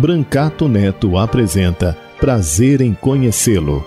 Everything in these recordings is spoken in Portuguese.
Brancato Neto apresenta Prazer em Conhecê-lo.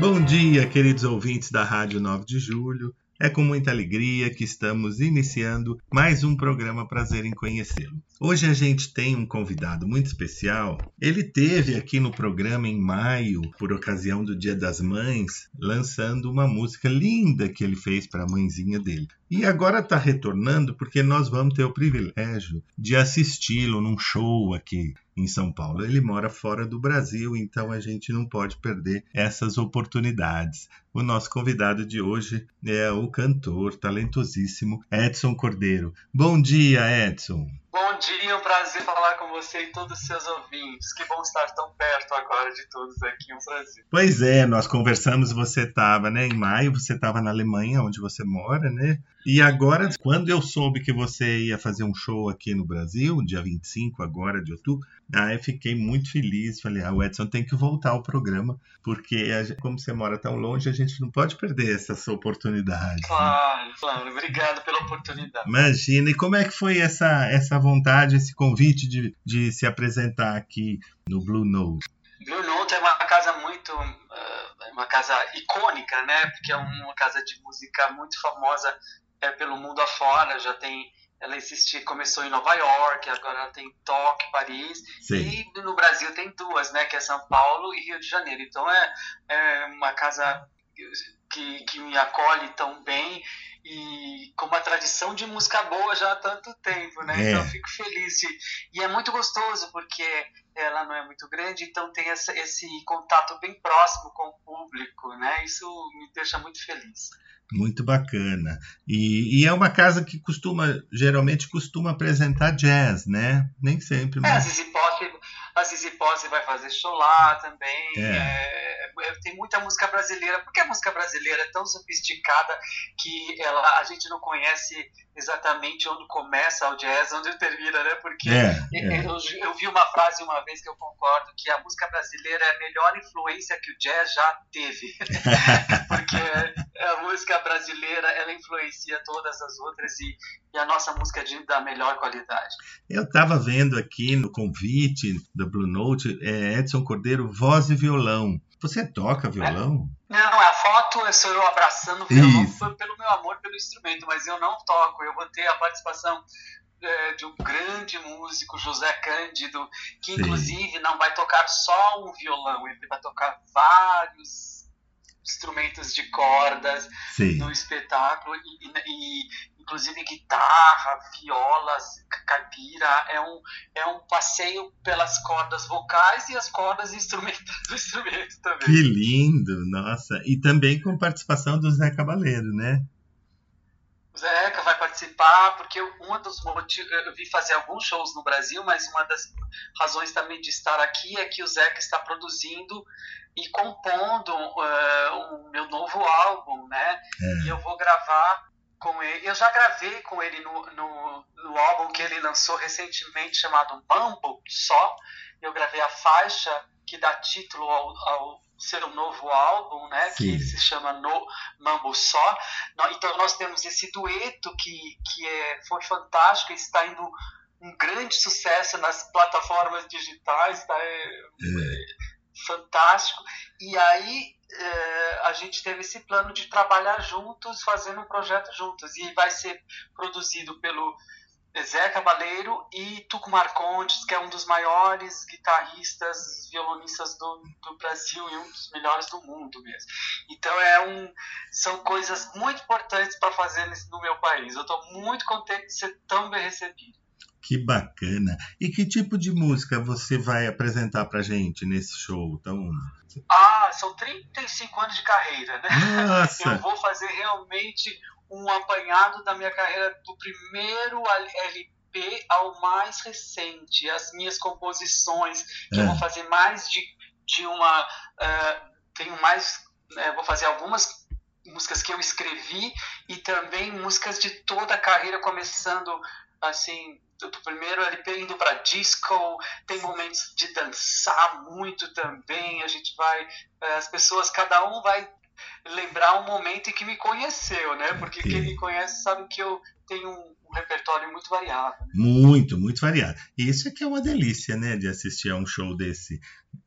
Bom dia, queridos ouvintes da Rádio 9 de Julho. É com muita alegria que estamos iniciando mais um programa Prazer em Conhecê-lo. Hoje a gente tem um convidado muito especial. Ele teve aqui no programa em maio, por ocasião do Dia das Mães, lançando uma música linda que ele fez para a mãezinha dele. E agora está retornando porque nós vamos ter o privilégio de assisti-lo num show aqui em São Paulo. Ele mora fora do Brasil, então a gente não pode perder essas oportunidades. O nosso convidado de hoje é o cantor talentosíssimo Edson Cordeiro. Bom dia, Edson. Bom dia, um prazer falar com você e todos os seus ouvintes. Que bom estar tão perto agora de todos aqui, um prazer. Pois é, nós conversamos, você estava, né, em maio, você estava na Alemanha, onde você mora, né? E agora, quando eu soube que você ia fazer um show aqui no Brasil, dia 25 agora de outubro, aí eu fiquei muito feliz. Falei, ah, o Edson tem que voltar ao programa, porque gente, como você mora tão longe, a gente não pode perder essa oportunidade. Claro, né? claro. Obrigado pela oportunidade. Imagina, e como é que foi essa, essa vontade, esse convite de, de se apresentar aqui no Blue Note? Blue Note é uma casa muito, uh, uma casa icônica, né? Porque é uma casa de música muito famosa é, pelo mundo afora, já tem ela existe, começou em Nova York, agora ela tem Tóquio, Paris, Sim. e no Brasil tem duas, né, que é São Paulo e Rio de Janeiro. Então é, é uma casa que, que me acolhe tão bem e com uma tradição de música boa já há tanto tempo, né? É. Então eu fico feliz. E é muito gostoso porque ela não é muito grande, então tem essa, esse contato bem próximo com o público, né? Isso me deixa muito feliz. Muito bacana. E, e, é uma casa que costuma, geralmente costuma apresentar jazz, né? Nem sempre. Mas... É, a Zizi Pop, a Zizi Pop vai fazer show lá também. É, é, tem muita música brasileira. Porque a música brasileira é tão sofisticada que ela, a gente não conhece exatamente onde começa o jazz, onde termina, né? Porque é, é. eu, eu, vi uma frase uma vez que eu concordo que a música brasileira é a melhor influência que o jazz já teve. Porque a música brasileira ela influencia todas as outras e, e a nossa música é de, da melhor qualidade. Eu estava vendo aqui no convite da Blue Note é Edson Cordeiro, voz e violão. Você toca violão? É. Não, a foto é sou eu abraçando o violão Isso. pelo meu amor pelo instrumento, mas eu não toco. Eu vou ter a participação é, de um grande músico, José Cândido, que Sim. inclusive não vai tocar só um violão, ele vai tocar vários instrumentos de cordas Sim. no espetáculo e, e, inclusive guitarra, violas, caipira, é um, é um passeio pelas cordas vocais e as cordas instrumentais do instrumento também. Que lindo, nossa! E também com participação do Zé Cabaleiro, né? O Zeca vai participar, porque um dos motivos, eu vi fazer alguns shows no Brasil, mas uma das razões também de estar aqui é que o Zeca está produzindo e compondo uh, o meu novo álbum, né? É. E eu vou gravar com ele. Eu já gravei com ele no, no, no álbum que ele lançou recentemente chamado Mambo Só. Eu gravei a faixa que dá título ao, ao seu novo álbum, né? Sim. Que se chama No Mambo Só. Então nós temos esse dueto que, que é, foi fantástico e está indo um grande sucesso nas plataformas digitais, tá? É, é. Fantástico. E aí é, a gente teve esse plano de trabalhar juntos, fazendo um projeto juntos. E vai ser produzido pelo Zé Cabaleiro e Tuco Marcondes, que é um dos maiores guitarristas, violonistas do, do Brasil e um dos melhores do mundo mesmo. Então é um, são coisas muito importantes para fazer no meu país. Eu estou muito contente de ser tão bem recebido. Que bacana! E que tipo de música você vai apresentar pra gente nesse show tão. Ah, são 35 anos de carreira, né? Nossa! Eu vou fazer realmente um apanhado da minha carreira do primeiro LP ao mais recente, as minhas composições, que é. eu vou fazer mais de, de uma. Uh, tenho mais. Uh, vou fazer algumas músicas que eu escrevi e também músicas de toda a carreira, começando assim do primeiro LP indo para disco, tem momentos de dançar muito também. A gente vai, eh, as pessoas, cada um vai lembrar um momento em que me conheceu, né? Porque quem me conhece sabe que eu tenho um, um repertório muito variado. Muito, muito variado. E isso aqui é uma delícia, né? De assistir a um show desse,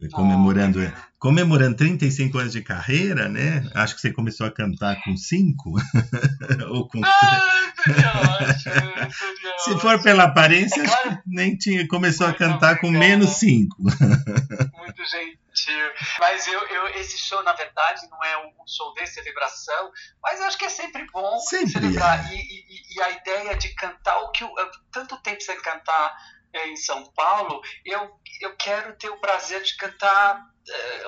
comemorando, oh, é. comemorando 35 anos de carreira, né? Acho que você começou a cantar com 5. Ou com. Ah, seria ótimo, seria Se for pela aparência, é claro. nem tinha, começou a cantar com menos 5. Muito gentil. Mas eu, eu, esse show, na verdade, não é um show de celebração, mas eu acho que é sempre bom sempre celebrar. É. E, e, e, a ideia de cantar o que eu, tanto tempo sem cantar é, em São Paulo, eu, eu quero ter o prazer de cantar é,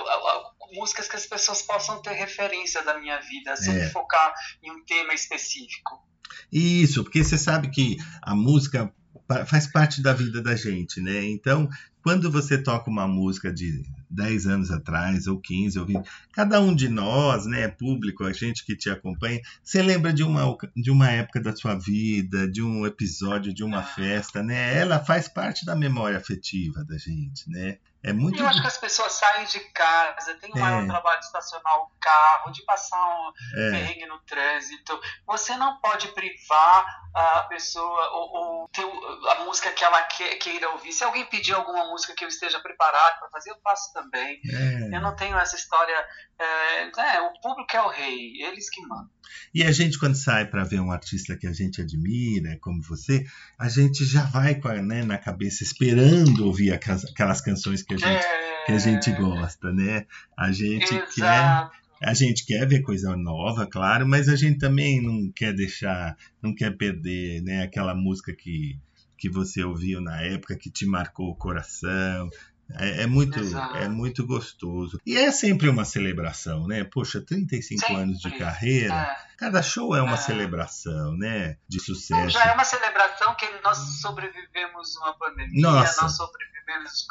músicas que as pessoas possam ter referência da minha vida, sem é. focar em um tema específico. Isso, porque você sabe que a música faz parte da vida da gente, né? Então, quando você toca uma música de 10 anos atrás, ou 15, ou 20, cada um de nós, né, público, a gente que te acompanha, você lembra de uma, de uma época da sua vida, de um episódio, de uma festa, né? Ela faz parte da memória afetiva da gente, né? É muito... Eu acho que as pessoas saem de casa, tem um é. maior trabalho de estacionar o carro, de passar um é. perrengue no trânsito. Você não pode privar a pessoa ou, ou ter a música que ela queira ouvir. Se alguém pedir alguma música que eu esteja preparado para fazer, eu faço também. É. Eu não tenho essa história. É, é, o público é o rei, eles que mandam. E a gente, quando sai para ver um artista que a gente admira, como você, a gente já vai a, né, na cabeça esperando ouvir aquelas, aquelas canções que a gente, é... que a gente gosta, né? A gente Exato. quer. A gente quer ver coisa nova, claro, mas a gente também não quer deixar, não quer perder né, aquela música que, que você ouviu na época, que te marcou o coração, é, é, muito, é muito gostoso. E é sempre uma celebração, né? Poxa, 35 sempre. anos de carreira, é. cada show é uma é. celebração, né? De sucesso. Já é uma celebração que nós sobrevivemos uma pandemia, Nossa. nós sobrevivemos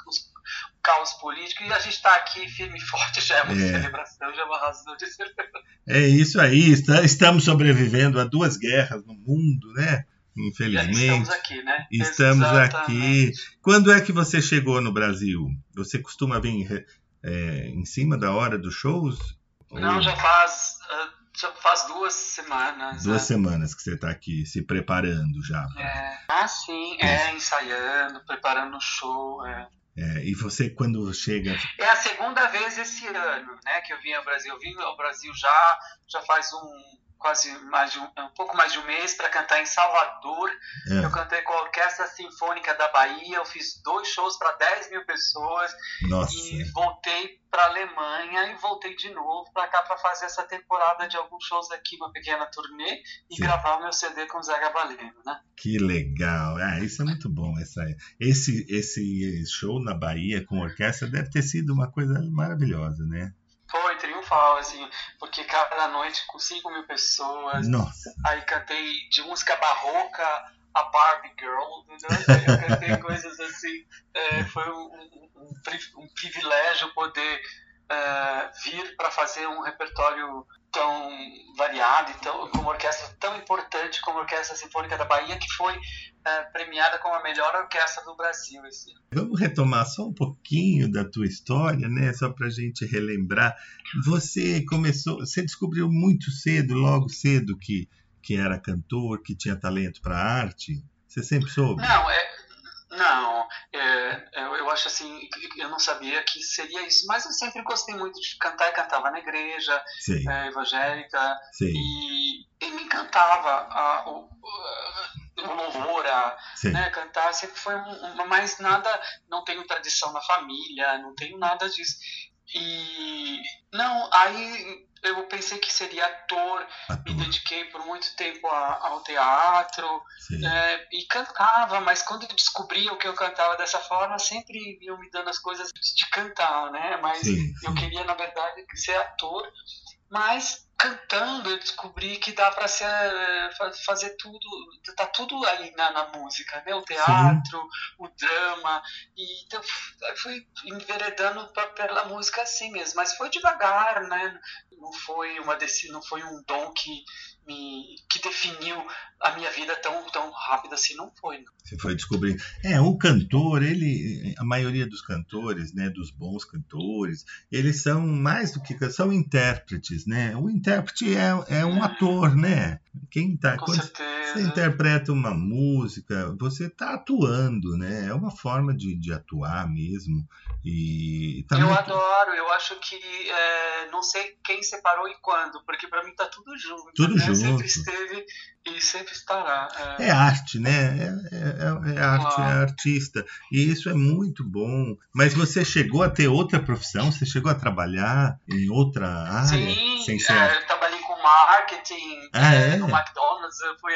o caos político e a gente está aqui firme e forte, já é uma é. celebração, já é uma razão de celebração. É isso aí, estamos sobrevivendo a duas guerras no mundo, né? Infelizmente. Estamos aqui, né? Estamos Exatamente. aqui. Quando é que você chegou no Brasil? Você costuma vir é, em cima da hora dos shows? Não, Ou... já faz, ah, já faz duas semanas. Duas né? semanas que você está aqui se preparando já. É. Ah, sim, é, é ensaiando, preparando o show. É. É, e você quando chega. É a segunda vez esse ano, né, que eu vim ao Brasil. Eu vim ao Brasil já, já faz um quase mais de um, um pouco mais de um mês para cantar em Salvador. É. Eu cantei com a Orquestra Sinfônica da Bahia, eu fiz dois shows para 10 mil pessoas Nossa. e voltei para a Alemanha e voltei de novo para cá para fazer essa temporada de alguns shows aqui, uma pequena turnê e Sim. gravar o meu CD com o Zé Gabaleno, né? Que legal! Ah, isso é muito bom. Essa, esse, esse show na Bahia com orquestra deve ter sido uma coisa maravilhosa, né? Foi triunfal, assim, porque cada noite com 5 mil pessoas. Nossa. Aí cantei de música barroca a Barbie Girl, entendeu? Eu cantei coisas assim. É, foi um, um, um, privilégio poder uh, vir para fazer um repertório tão variado, então, com uma orquestra tão importante como a Orquestra Sinfônica da Bahia, que foi uh, premiada como a melhor orquestra do Brasil esse ano. Vamos retomar só um pouquinho da tua história, né? Só para a gente relembrar. Você começou, você descobriu muito cedo, logo cedo, que, que era cantor, que tinha talento para arte. Você sempre soube? Não, é, não, é, eu, eu, acho assim, eu não sabia que seria isso, mas eu sempre gostei muito de cantar e cantava na igreja é, evangélica Sim. E, e me encantava a, o, o louvor, a, né? Cantar sempre foi um, mais nada, não tenho tradição na família, não tenho nada disso. E não, aí eu pensei que seria ator, ator. me dediquei por muito tempo a, ao teatro é, e cantava, mas quando eu descobria o que eu cantava dessa forma, sempre iam me dando as coisas de cantar, né? Mas sim, sim. eu queria, na verdade, ser ator, mas cantando eu descobri que dá para fazer tudo, tá tudo aí na, na música, né? O teatro, Sim. o drama, e então fui enveredando pra, pela música assim mesmo, mas foi devagar, né? Não foi uma não foi um dom que me que definiu a minha vida tão tão rápido assim não foi não. você foi descobrindo. É o cantor ele a maioria dos cantores né dos bons cantores eles são mais do que são intérpretes né? O intérprete é, é um ator né quem tá Com quando certeza. você interpreta uma música você está atuando né é uma forma de, de atuar mesmo e tá eu muito... adoro eu acho que é, não sei quem separou e quando porque para mim tá tudo junto tudo né? junto sempre esteve e sempre estará. É, é arte, né? É, é, é arte, é artista. E isso é muito bom. Mas você chegou a ter outra profissão? Você chegou a trabalhar em outra área? Sim, sem ser... É, eu trabalhei marketing ah, é, no McDonald's. Eu fui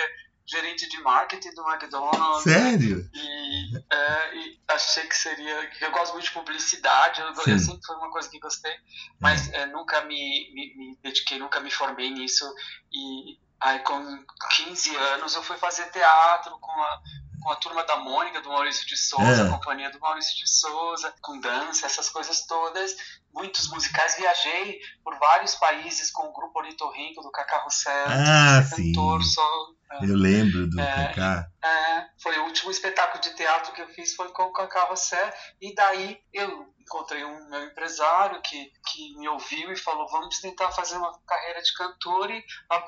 gerente de marketing do McDonald's. Sério? E, é, e, achei que seria. Eu gosto muito de publicidade, eu, eu sempre foi uma coisa que gostei, mas é. nunca me, me, me, dediquei, nunca me formei nisso. E Aí com 15 anos eu fui fazer teatro com a, com a turma da Mônica, do Maurício de Souza, é. a companhia do Maurício de Souza, com dança, essas coisas todas. Muitos musicais. Viajei por vários países com o grupo Ornitorrinco do Cacá Rossel. Ah, sim. Cantor, só, é. Eu lembro do é, Cacá. É, foi o último espetáculo de teatro que eu fiz foi com o Cacá Rossel. E daí eu encontrei um meu empresário que, que me ouviu e falou vamos tentar fazer uma carreira de cantor e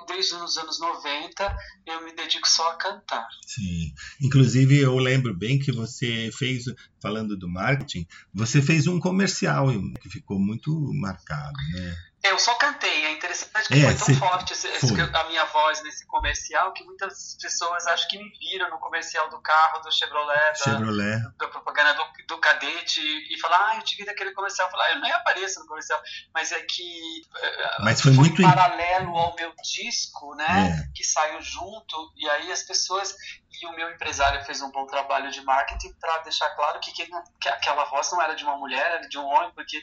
desde os anos 90 eu me dedico só a cantar. Sim, inclusive eu lembro bem que você fez, falando do marketing, você fez um comercial que ficou muito marcado, né? Eu só cantei, é interessante que é, foi tão forte foi. a minha voz nesse comercial que muitas pessoas acho que me viram no comercial do carro do Chevrolet, Chevrolet. Da, da, propaganda do, do cadete e falar, ah, eu te vi naquele comercial. Falei, ah, eu nem apareço no comercial, mas é que eh, mas foi, foi muito paralelo ao meu disco, né, é. que saiu junto e aí as pessoas e o meu empresário fez um bom trabalho de marketing para deixar claro que, que, que, aquela voz não era de uma mulher, era de um homem, porque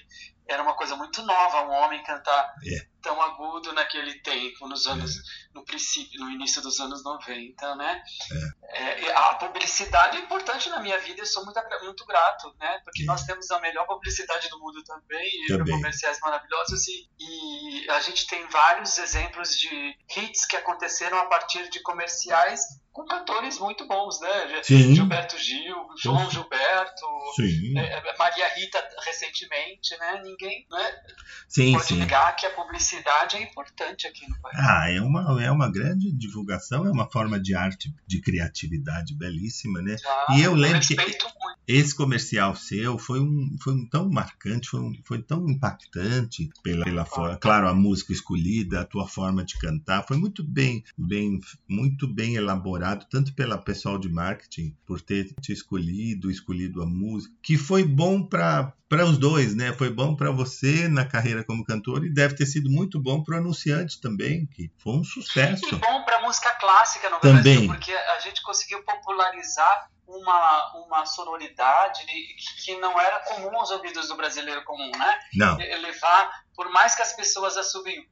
era uma coisa muito nova um homem cantar é. Tão agudo naquele tempo, nos anos, no princípio, no início dos anos 90, né? É. é a publicidade é importante na minha vida, eu sou muito, muito grato, né? Porque nós temos a melhor publicidade do mundo também, também. comerciais maravilhosos e, e a gente tem vários exemplos de hits que aconteceram a partir de comerciais com cantores muito bons, né? Sim. Gilberto Gil, João Gilberto, é, é, Maria Rita recentemente, né? Ninguém né? sim, pode sim. negar que a publicidade é importante aqui no país. Ah, é uma, é uma grande divulgação, é uma forma de arte, de criatividade belíssima, né? Ah, e eu lembro que muito. Esse comercial seu foi um, foi um tão marcante, foi, um, foi tão impactante pela, pela forma, claro, a música escolhida, a tua forma de cantar, foi muito bem, bem, muito bem elaborado tanto pela pessoal de marketing por ter te escolhido, escolhido a música, que foi bom para para os dois, né? Foi bom para você na carreira como cantor e deve ter sido muito bom para o anunciante também, que foi um sucesso. E bom para música clássica no também. Brasil, porque a gente conseguiu popularizar uma, uma sonoridade que não era comum aos ouvidos do brasileiro comum, né? Não. Levar, por mais que as pessoas assumem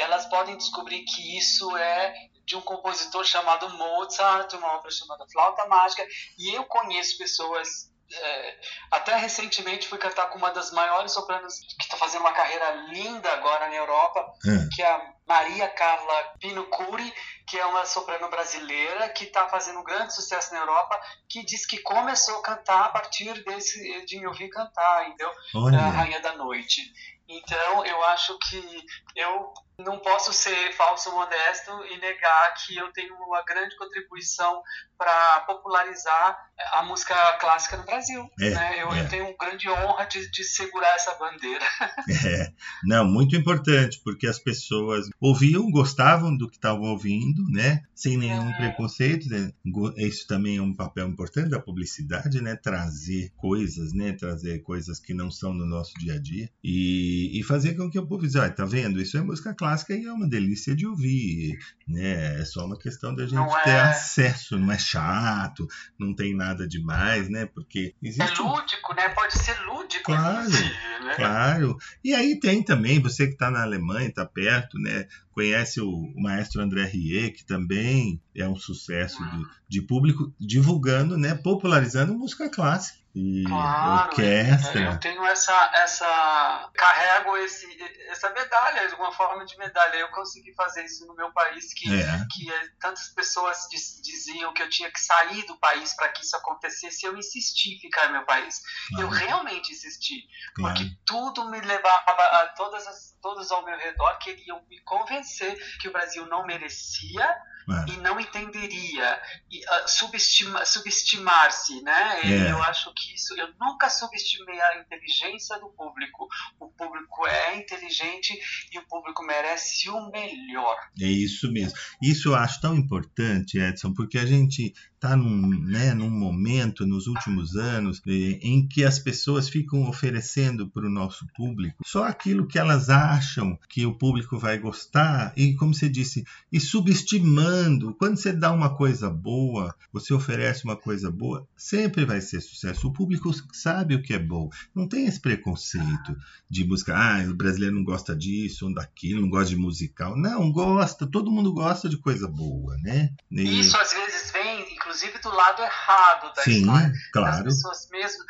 elas podem descobrir que isso é de um compositor chamado Mozart, uma obra chamada Flauta Mágica, e eu conheço pessoas. É, até recentemente fui cantar com uma das maiores sopranos que está fazendo uma carreira linda agora na Europa, é. que é a Maria Carla Pinocuri, que é uma soprano brasileira que está fazendo um grande sucesso na Europa, que diz que começou a cantar a partir desse de me ouvir cantar, entendeu? Olha. A Rainha da Noite. Então eu acho que eu não posso ser falso modesto e negar que eu tenho uma grande contribuição para popularizar a música clássica no Brasil. É, né? eu, é. eu, tenho grande honra de, de segurar essa bandeira. É, não, muito importante, porque as pessoas ouviam, gostavam do que estavam ouvindo, né? Sem nenhum é. preconceito. Né? Isso também é um papel importante da publicidade, né? Trazer coisas, né? Trazer coisas que não são no nosso dia a dia e, e fazer com que o povo diga, ah, tá vendo? Isso é música clássica e é uma delícia de ouvir, né? É só uma questão da gente ter é acesso, não é chato, não tem nada demais, né? Porque existe... É lúdico, né? Pode ser lúdico. Claro, né? claro. E aí tem também, você que está na Alemanha, está perto, né? Conhece o, o, maestro André Rie, que também é um sucesso de, de público, divulgando, né? Popularizando música clássica e claro, orquestra. Eu tenho essa, essa carrego esse, essa medalha, alguma forma de medalha. Eu consegui fazer isso no meu país, que, é. que é, tantas pessoas diziam que eu tinha que sair do país para que isso acontecesse. Eu insisti em ficar no meu país. Claro. Eu realmente insisti, claro. porque tudo me levava a todas as, todos ao meu redor queriam me convencer que o Brasil não merecia é. e não entenderia e uh, subestima, subestimar-se, né? É. Eu acho que isso eu nunca subestimei a inteligência do público. O público é inteligente e o público merece o melhor. É isso mesmo. Isso eu acho tão importante, Edson, porque a gente está num, né, num momento nos últimos anos eh, em que as pessoas ficam oferecendo para o nosso público só aquilo que elas acham que o público vai gostar e, como você disse, e subestimando. Quando você dá uma coisa boa, você oferece uma coisa boa, sempre vai ser sucesso. O público sabe o que é bom. Não tem esse preconceito de música, ah, o brasileiro não gosta disso ou daquilo, não gosta de musical. Não, gosta, todo mundo gosta de coisa boa, né? E... Isso às vezes vem, inclusive, do lado errado da Sim, história. Claro. As pessoas mesmo,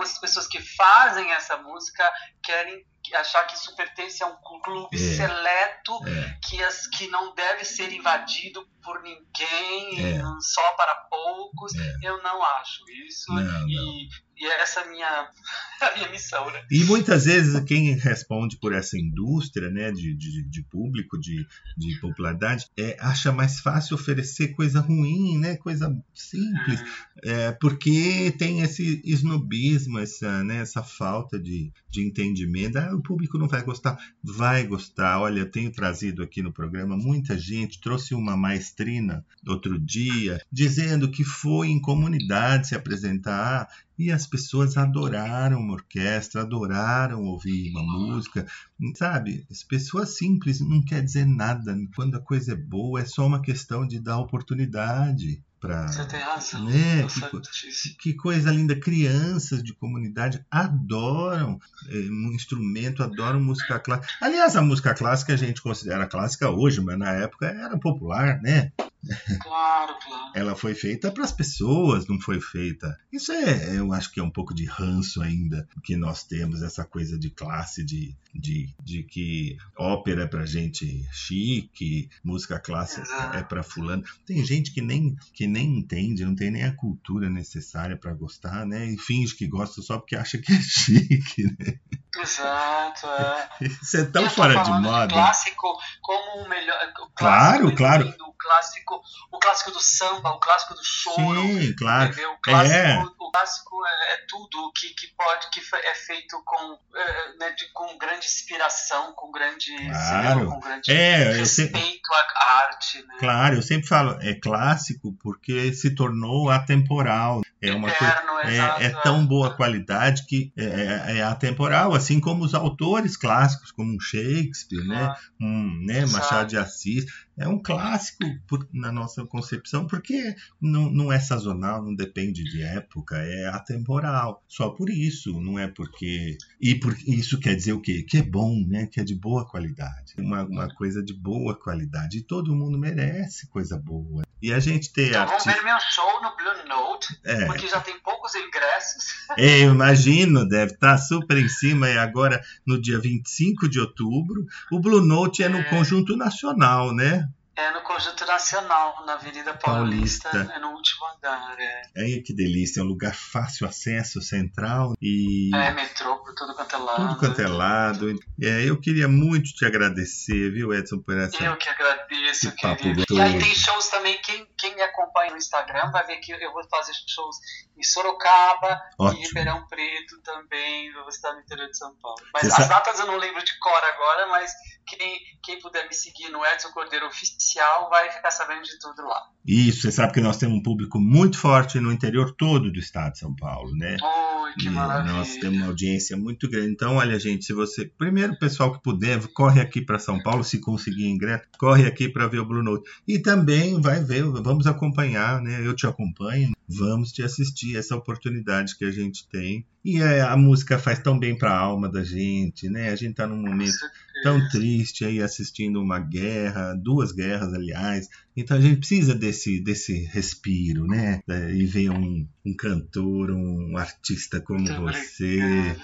algumas pessoas que fazem essa música querem achar que isso pertence a um clube é, seleto é. Que, as, que não deve ser invadido por ninguém, é. só para poucos. É. Eu não acho isso. Não, e, não. e essa é a minha, a minha missão. Né? E muitas vezes quem responde por essa indústria né, de, de, de público, de, de popularidade, é, acha mais fácil oferecer coisa ruim, né, coisa simples, é, porque tem esse snobismo, essa, né, essa falta de, de entendimento. Ah, o público não vai gostar. Vai gostar. Olha, eu tenho trazido aqui no programa muita gente, trouxe uma maestrina outro dia, dizendo que foi em comunidade se apresentar e as pessoas adoraram uma orquestra, adoraram ouvir uma música, sabe? As pessoas simples não quer dizer nada. Quando a coisa é boa, é só uma questão de dar oportunidade para. Você tem razão. Né? Que, que, coisa linda. Crianças de comunidade adoram é, um instrumento, adoram música clássica. Aliás, a música clássica a gente considera clássica hoje, mas na época era popular, né? Claro, claro. Ela foi feita para as pessoas, não foi feita. Isso é, eu acho que é um pouco de ranço ainda que nós temos, essa coisa de classe, de, de, de que ópera é para gente chique, música clássica Exato. é para fulano. Tem gente que nem, que nem entende, não tem nem a cultura necessária para gostar, né? E finge que gosta só porque acha que é chique, né? Exato, é. Isso é tão fora de moda. De clássico como o melhor. O claro, claro. O clássico, o clássico do samba, o clássico do choro. Sim, claro. Entendeu? O clássico, é. O clássico é, é tudo que, que pode, que é feito com, é, né, de, com grande inspiração, com grande, claro. com grande é, respeito sempre... à arte. Né? Claro, eu sempre falo, é clássico porque se tornou atemporal. É uma Eterno, coisa, é, é, tão boa qualidade que é, é, é, atemporal, assim como os autores clássicos, como Shakespeare, né? Um, né? Machado de Assis é um clássico por, na nossa concepção, porque não, não é sazonal, não depende de época, é atemporal. Só por isso, não é porque. E por, isso quer dizer o quê? Que é bom, né? Que é de boa qualidade. Uma, uma coisa de boa qualidade. E todo mundo merece coisa boa. E a gente ter. Então vamos ver meu show no Blue Note, é. porque já tem poucos ingressos. É, eu imagino, deve estar super em cima. E agora, no dia 25 de outubro, o Blue Note é no é. Conjunto Nacional, né? É no Conjunto Nacional, na Avenida Paulista, Paulista. é no último andar. É. Aí que delícia, é um lugar fácil acesso, central e. É, metrô por tudo quanto é lado. Tudo quanto é lado. É, eu queria muito te agradecer, viu, Edson, por essa. Eu que agradeço, querido. E aí tem shows também, quem, quem me acompanha no Instagram vai ver que eu vou fazer shows em Sorocaba, Ótimo. em Ribeirão Preto também, vou estar no interior de São Paulo. Mas Você as sabe... datas eu não lembro de cor agora, mas quem, quem puder me seguir no Edson Cordeiro Oficial vai ficar sabendo de tudo lá. Isso, você sabe que nós temos um público muito forte no interior todo do estado de São Paulo, né? Oi, que e maravilha. Nós temos uma audiência muito grande. Então, olha, gente, se você. Primeiro, pessoal que puder, corre aqui para São Paulo, se conseguir ingresso, corre aqui para ver o Blue Note. E também vai ver, vamos acompanhar, né? Eu te acompanho, vamos te assistir essa oportunidade que a gente tem. E a, a música faz tão bem para a alma da gente, né? A gente está num momento tão triste aí assistindo uma guerra, duas guerras, aliás. Então a gente precisa desse, desse respiro, né? E ver um, um cantor, um artista como Muito você obrigado,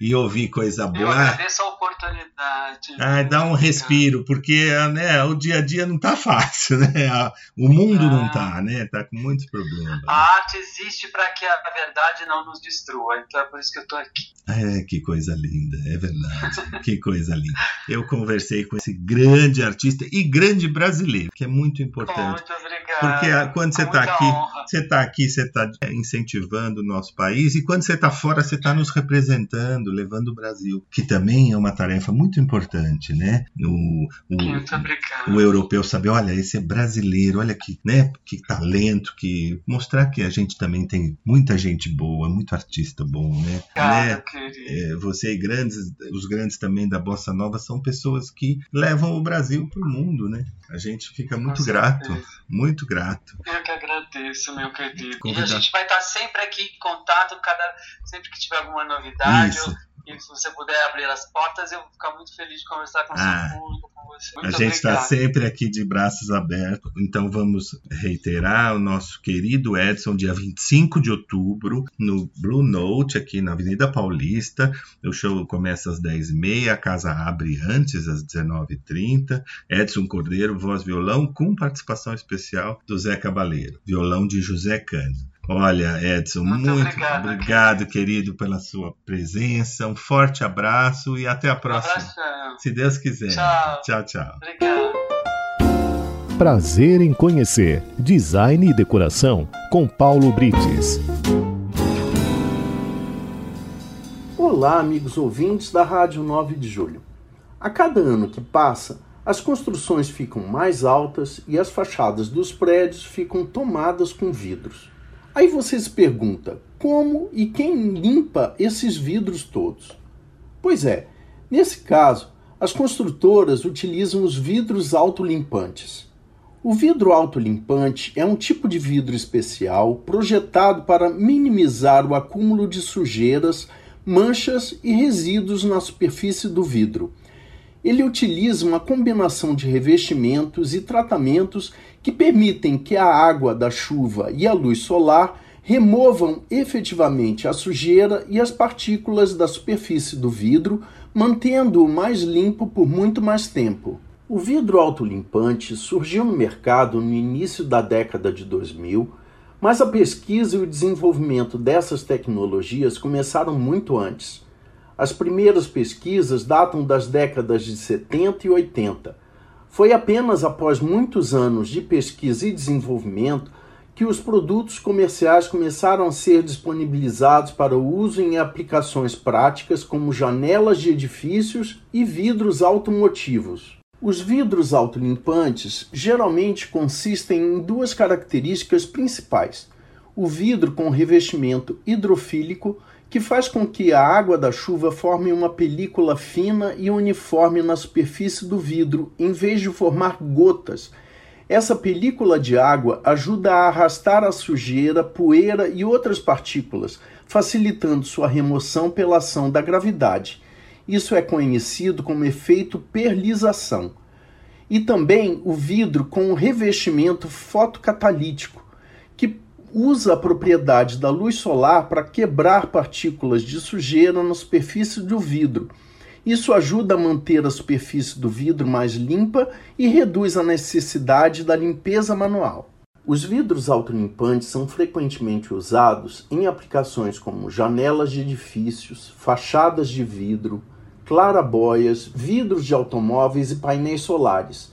e ouvir coisa boa. Eu agradeço oportunidade. Ah, dá um respiro, porque né, o dia a dia não tá fácil, né? O mundo ah. não tá, né? Tá com muitos problemas. A arte existe para que a verdade não nos destrua, então é por isso que eu tô aqui. É, que coisa linda, é verdade. que coisa linda. Eu conversei com esse grande artista e grande brasileiro, que é muito importante. Muito obrigado. Porque quando você está aqui, honra. você está aqui, você está incentivando o nosso país, e quando você está fora, você está nos representando, levando o Brasil, que também é uma tarefa muito importante, né? O, o, muito obrigado. o europeu saber, olha, esse é brasileiro, olha que, né, que talento, que mostrar que a gente também tem muita gente boa, muito artista bom, né? né? É, você e grandes, os grandes também da bossa nova são pessoas que levam o Brasil para o mundo, né? A gente fica muito grato, muito grato. Eu que agradeço, meu querido. Convidar. E a gente vai estar sempre aqui em contato, cada, sempre que tiver alguma novidade. Isso. Eu e se você puder abrir as portas, eu vou ficar muito feliz de conversar com ah, seu público, com você. Muito a gente está sempre aqui de braços abertos. Então vamos reiterar o nosso querido Edson, dia 25 de outubro, no Blue Note, aqui na Avenida Paulista. O show começa às 10h30, a casa abre antes, às 19h30. Edson Cordeiro, voz violão, com participação especial do Zé Cabaleiro, violão de José Cândido. Olha, Edson, muito, muito obrigado, obrigado querido, pela sua presença. Um forte abraço e até a próxima. Um Se Deus quiser. Tchau. Tchau, tchau. Obrigado. Prazer em conhecer Design e Decoração com Paulo Brites. Olá, amigos ouvintes da Rádio 9 de Julho. A cada ano que passa, as construções ficam mais altas e as fachadas dos prédios ficam tomadas com vidros. Aí você se pergunta: como e quem limpa esses vidros todos? Pois é, nesse caso, as construtoras utilizam os vidros autolimpantes. O vidro autolimpante é um tipo de vidro especial projetado para minimizar o acúmulo de sujeiras, manchas e resíduos na superfície do vidro. Ele utiliza uma combinação de revestimentos e tratamentos que permitem que a água da chuva e a luz solar removam efetivamente a sujeira e as partículas da superfície do vidro, mantendo-o mais limpo por muito mais tempo. O vidro autolimpante surgiu no mercado no início da década de 2000, mas a pesquisa e o desenvolvimento dessas tecnologias começaram muito antes. As primeiras pesquisas datam das décadas de 70 e 80 foi apenas após muitos anos de pesquisa e desenvolvimento que os produtos comerciais começaram a ser disponibilizados para uso em aplicações práticas como janelas de edifícios e vidros automotivos. Os vidros autolimpantes geralmente consistem em duas características principais: o vidro com revestimento hidrofílico que faz com que a água da chuva forme uma película fina e uniforme na superfície do vidro, em vez de formar gotas. Essa película de água ajuda a arrastar a sujeira, poeira e outras partículas, facilitando sua remoção pela ação da gravidade. Isso é conhecido como efeito perlização. E também o vidro com revestimento fotocatalítico, que usa a propriedade da luz solar para quebrar partículas de sujeira na superfície do vidro. Isso ajuda a manter a superfície do vidro mais limpa e reduz a necessidade da limpeza manual. Os vidros autolimpantes são frequentemente usados em aplicações como janelas de edifícios, fachadas de vidro, clarabóias, vidros de automóveis e painéis solares.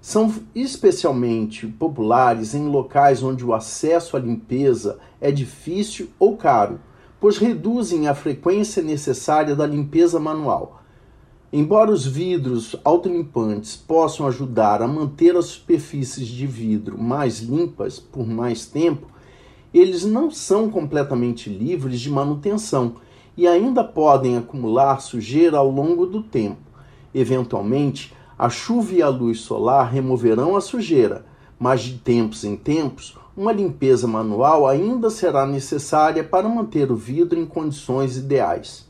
São especialmente populares em locais onde o acesso à limpeza é difícil ou caro, pois reduzem a frequência necessária da limpeza manual Embora os vidros autolimpantes possam ajudar a manter as superfícies de vidro mais limpas por mais tempo, eles não são completamente livres de manutenção e ainda podem acumular sujeira ao longo do tempo. Eventualmente, a chuva e a luz solar removerão a sujeira, mas de tempos em tempos, uma limpeza manual ainda será necessária para manter o vidro em condições ideais.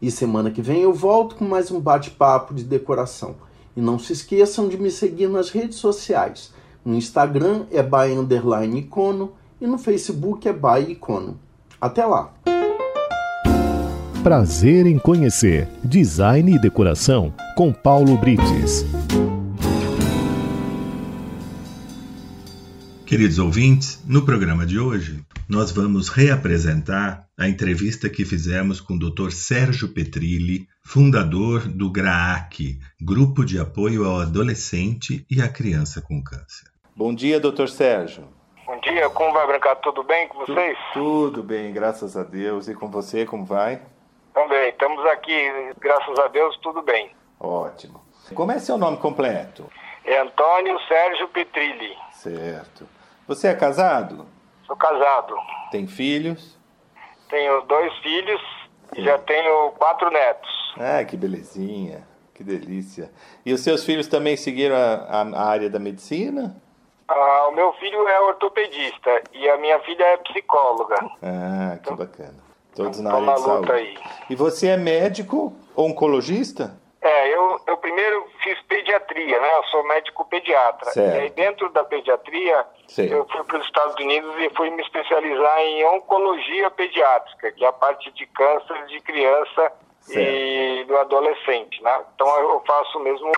E semana que vem eu volto com mais um bate-papo de decoração. E não se esqueçam de me seguir nas redes sociais. No Instagram é by underline icono e no Facebook é by icono. Até lá! Prazer em conhecer Design e Decoração com Paulo Brites. Queridos ouvintes, no programa de hoje nós vamos reapresentar a entrevista que fizemos com o Dr. Sérgio Petrilli, fundador do GRAAC, Grupo de Apoio ao Adolescente e à Criança com Câncer. Bom dia, Dr. Sérgio. Bom dia, como vai, Brancato? Tudo bem com vocês? Tudo bem, graças a Deus. E com você, como vai? Também, estamos aqui, graças a Deus, tudo bem. Ótimo. Como é seu nome completo? É Antônio Sérgio Petrilli. Certo. Você é casado? Sou casado. Tem filhos? Tenho dois filhos e já tenho quatro netos. Ah, que belezinha, que delícia. E os seus filhos também seguiram a, a área da medicina? Ah, o meu filho é ortopedista e a minha filha é psicóloga. Ah, que bacana. Todos na área de saúde. aí. E você é médico oncologista? É, eu, eu primeiro fiz pediatria, né? Eu sou médico pediatra. Certo. E aí dentro da pediatria, Certo. eu fui para os Estados Unidos e fui me especializar em oncologia pediátrica, que é a parte de câncer de criança e do adolescente, né? Então eu faço mesmo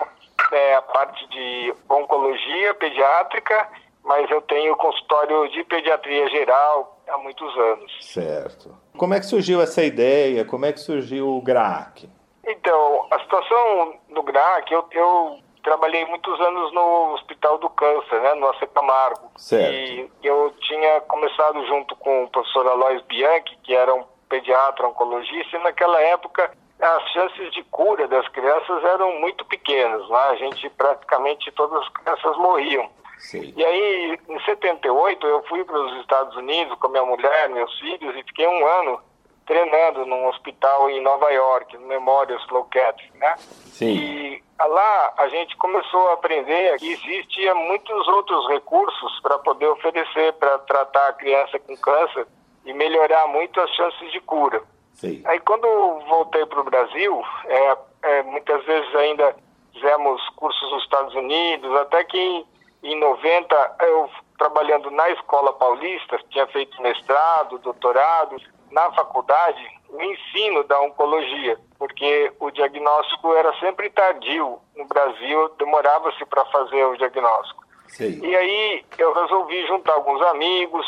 é, a parte de oncologia pediátrica, mas eu tenho consultório de pediatria geral há muitos anos. Certo. Como é que surgiu essa ideia? Como é que surgiu o GRAAC? Então, a situação no GRAC, eu, eu trabalhei muitos anos no Hospital do Câncer, né, no AC Camargo. Certo. E eu tinha começado junto com o professor Alois Bianchi, que era um pediatra oncologista, e naquela época as chances de cura das crianças eram muito pequenas, né? A gente praticamente todas as crianças morriam. Sei. E aí, em 78, eu fui para os Estados Unidos com minha mulher, meus filhos, e fiquei um ano treinando num hospital em Nova York, no Memorial Sloan-Kettering, né? Sim. E lá a gente começou a aprender que existia muitos outros recursos para poder oferecer para tratar a criança com câncer e melhorar muito as chances de cura. Sei. Aí quando voltei para o Brasil, é, é, muitas vezes ainda fizemos cursos nos Estados Unidos, até que em, em 90 eu trabalhando na Escola Paulista, tinha feito mestrado, doutorado, na faculdade, o ensino da oncologia, porque o diagnóstico era sempre tardio. No Brasil, demorava-se para fazer o diagnóstico. Sei. E aí eu resolvi juntar alguns amigos,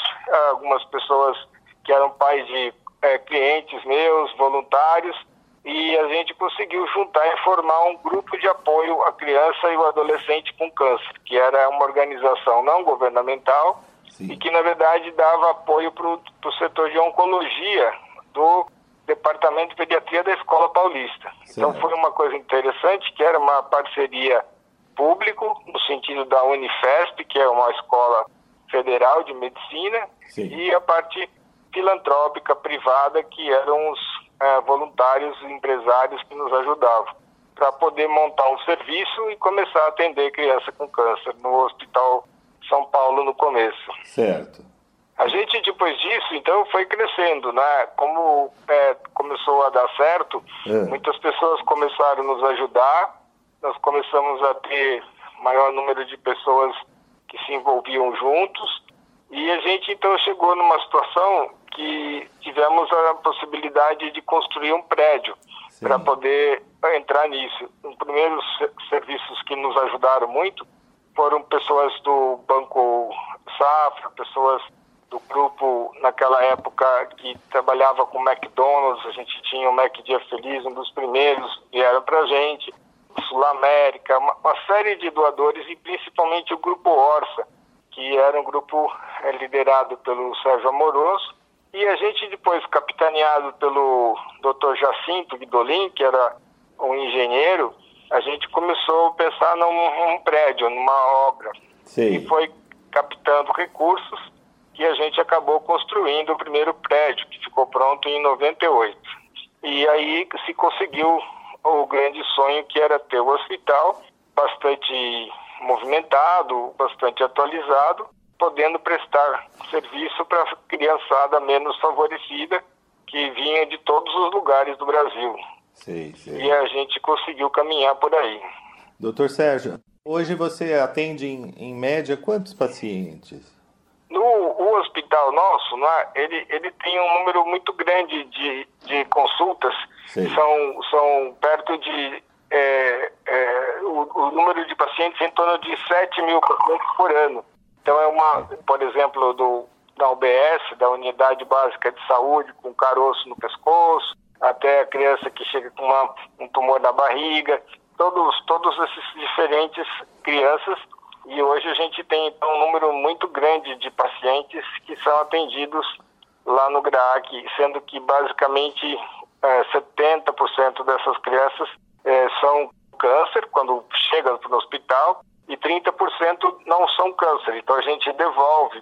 algumas pessoas que eram pais de é, clientes meus, voluntários, e a gente conseguiu juntar e formar um grupo de apoio à criança e ao adolescente com câncer, que era uma organização não governamental Sim. e que, na verdade, dava apoio para o setor de oncologia do Departamento de Pediatria da Escola Paulista. Então, Certo. foi uma coisa interessante, que era uma parceria público, no sentido da Unifesp, que é uma escola federal de medicina, Sim. e a parte filantrópica privada, que eram os eh, voluntários e empresários que nos ajudavam, para poder montar um serviço e começar a atender criança com câncer no Hospital São Paulo no começo. Certo. A gente, depois disso, então, foi crescendo, né? Como é, começou a dar certo, É. muitas pessoas começaram a nos ajudar, nós começamos a ter maior número de pessoas que se envolviam juntos, e a gente, então, chegou numa situação que tivemos a possibilidade de construir um prédio. para poder entrar nisso. Os primeiros serviços que nos ajudaram muito foram pessoas do Banco Safra, pessoas do grupo naquela época que trabalhava com McDonald's, a gente tinha o Mac Dia Feliz, um dos primeiros, vieram para a gente, Sul América, uma, uma, série de doadores e principalmente o grupo Orsa, que era um grupo é, liderado pelo Sérgio Amoroso, e a gente depois, capitaneado pelo Dr. Jacinto Guidolin, que era um engenheiro, a gente começou a pensar num, num prédio, numa obra. Sim. E foi captando recursos que a gente acabou construindo o primeiro prédio, que ficou pronto em 98. E aí se conseguiu o grande sonho que era ter o hospital bastante movimentado, bastante atualizado, podendo prestar serviço para a criançada menos favorecida que vinha de todos os lugares do Brasil. E a gente conseguiu caminhar por aí. Doutor Sérgio, hoje você atende em, em média quantos pacientes? No o hospital nosso, né, ele, ele tem um número muito grande de, de consultas, são, são perto de é, é, o, o, número de pacientes em torno de 7 mil pacientes por ano. Então é uma, por exemplo, do, da UBS, da Unidade Básica de Saúde, com caroço no pescoço, até a criança que chega com uma, um tumor na barriga, todos, todos esses diferentes crianças. E hoje a gente tem então, um número muito grande de pacientes que são atendidos lá no GRAAC, sendo que basicamente é, 70% dessas crianças é, são câncer quando chegam para o hospital e 30% não são câncer. Então a gente devolve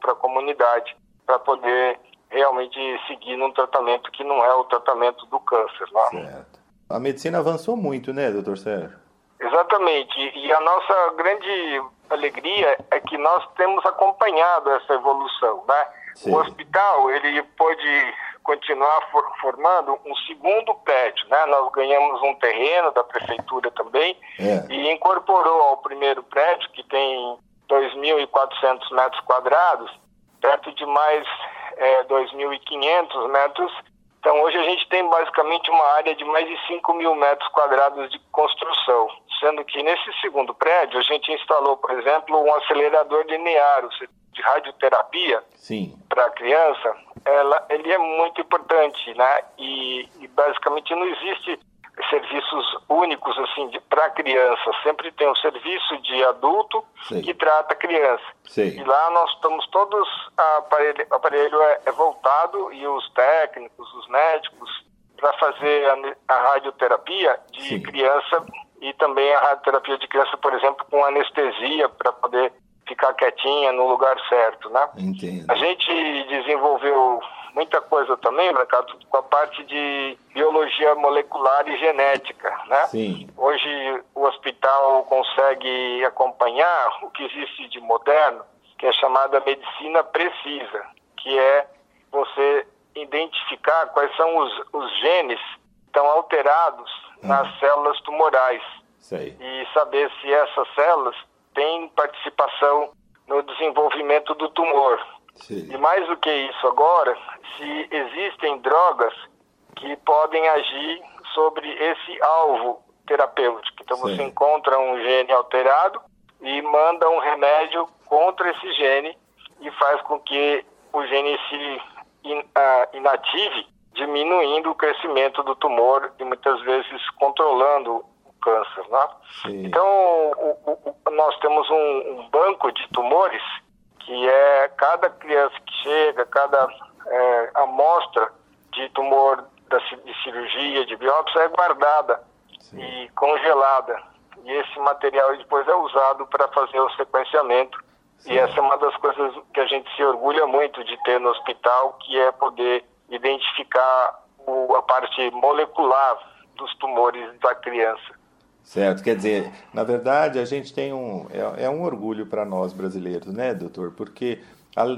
para a comunidade para poder realmente seguir num tratamento que não é o tratamento do câncer. Né? Certo. A medicina avançou muito, né, doutor Sérgio? Exatamente. E a nossa grande alegria é que nós temos acompanhado essa evolução, né? Sim. O hospital, ele pôde continuar for, formando um segundo prédio, né? Nós ganhamos um terreno da prefeitura também é. e incorporou ao primeiro prédio, que tem 2.400 metros quadrados, perto de mais é, 2.500 metros. Então, hoje a gente tem basicamente uma área de mais de 5 mil metros quadrados de construção, sendo que nesse segundo prédio a gente instalou, por exemplo, um acelerador linear, de radioterapia para a criança, ela, ele é muito importante, né? E, e basicamente não existe serviços únicos assim para criança. Sempre tem um serviço de adulto Sim. que trata criança. Sim. E lá nós estamos todos aparelho, aparelho é, é voltado e os técnicos, os médicos para fazer a, a, radioterapia de Sim. criança e também a radioterapia de criança, por exemplo, com anestesia para poder ficar quietinha no lugar certo, né? Entendo. A gente desenvolveu muita coisa também, mercado com a parte de biologia molecular e genética, né? Sim. Hoje o hospital consegue acompanhar o que existe de moderno, que é chamada medicina precisa, que é você identificar quais são os, os genes que estão alterados nas células tumorais. Sei. E saber se essas células têm participação no desenvolvimento do tumor. Sim. E mais do que isso agora, se existem drogas que podem agir sobre esse alvo terapêutico. Então Sim. você encontra um gene alterado e manda um remédio contra esse gene e faz com que o gene se inative, diminuindo o crescimento do tumor e muitas vezes controlando câncer, né? Então, o, o, nós temos um, um, banco de tumores que é cada criança que chega, cada é, amostra de tumor da, de cirurgia, de biópsia é guardada Sim. e congelada. E esse material depois é usado para fazer o sequenciamento. Sim. E essa é uma das coisas que a gente se orgulha muito de ter no hospital, que é poder identificar o, a parte molecular dos tumores da criança. Certo, quer dizer, na verdade a gente tem um. É, é um orgulho para nós brasileiros, né, doutor? Porque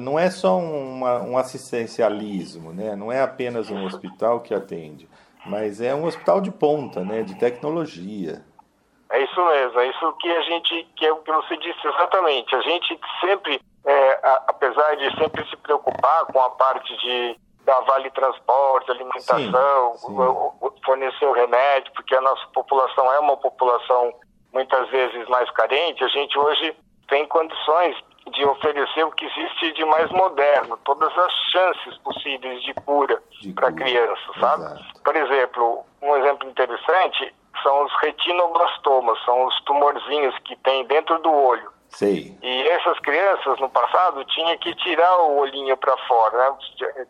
não é só uma, um assistencialismo, né? não é apenas um hospital que atende, mas é um hospital de ponta, né? de tecnologia. É isso mesmo, é isso que a gente, que é o que você disse exatamente. A gente sempre, é, a, apesar de sempre se preocupar com a parte de da Vale Transporte, alimentação, sim, sim. fornecer o remédio, porque a nossa população é uma população muitas vezes mais carente, a gente hoje tem condições de oferecer o que existe de mais moderno, todas as chances possíveis de cura para criança, sabe? Exato. Por exemplo, um exemplo interessante são os retinoblastomas, são os tumorzinhos que tem dentro do olho. Sei. E essas crianças no passado tinha que tirar o olhinho para fora, né?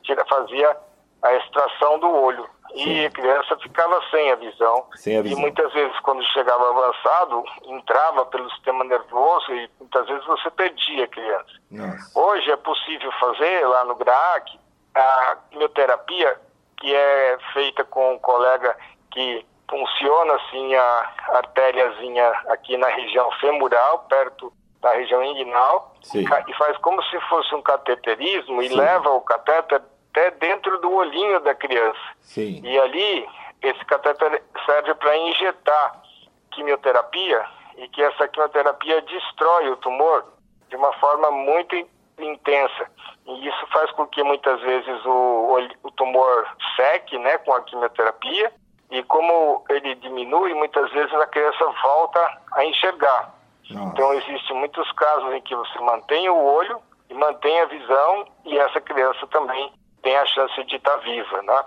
Tira, fazia a extração do olho. Sim. E a criança ficava sem a, visão. sem a visão. E muitas vezes, quando chegava avançado, entrava pelo sistema nervoso e muitas vezes você perdia a criança. Nossa. Hoje é possível fazer lá no GRAAC a quimioterapia que é feita com um colega que funciona assim a artériazinha aqui na região femoral, perto da região inguinal, Sim. e faz como se fosse um cateterismo Sim. e leva o catéter até dentro do olhinho da criança. Sim. E ali, esse catéter serve para injetar quimioterapia e que essa quimioterapia destrói o tumor de uma forma muito intensa. E isso faz com que muitas vezes o, o tumor seque né, com a quimioterapia e como ele diminui, muitas vezes a criança volta a enxergar. Então, existem muitos casos em que você mantém o olho e mantém a visão e essa criança também tem a chance de estar viva, né?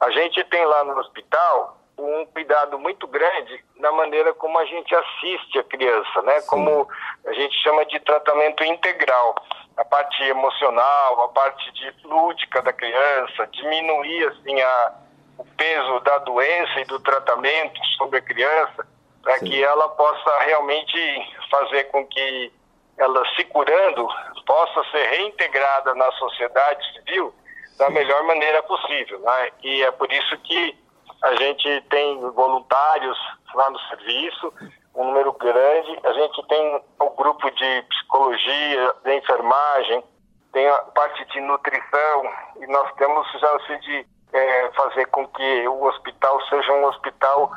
A gente tem lá no hospital um cuidado muito grande na maneira como a gente assiste a criança, né? Sim. Como a gente chama de tratamento integral. A parte emocional, a parte de lúdica da criança, diminuir assim a, o peso da doença e do tratamento sobre a criança, para que ela possa realmente fazer com que ela se curando possa ser reintegrada na sociedade civil da melhor maneira possível. Né? E é por isso que a gente tem voluntários lá no serviço, um número grande. A gente tem o grupo de psicologia, de enfermagem, tem a parte de nutrição e nós temos chance de é, fazer com que o hospital seja um hospital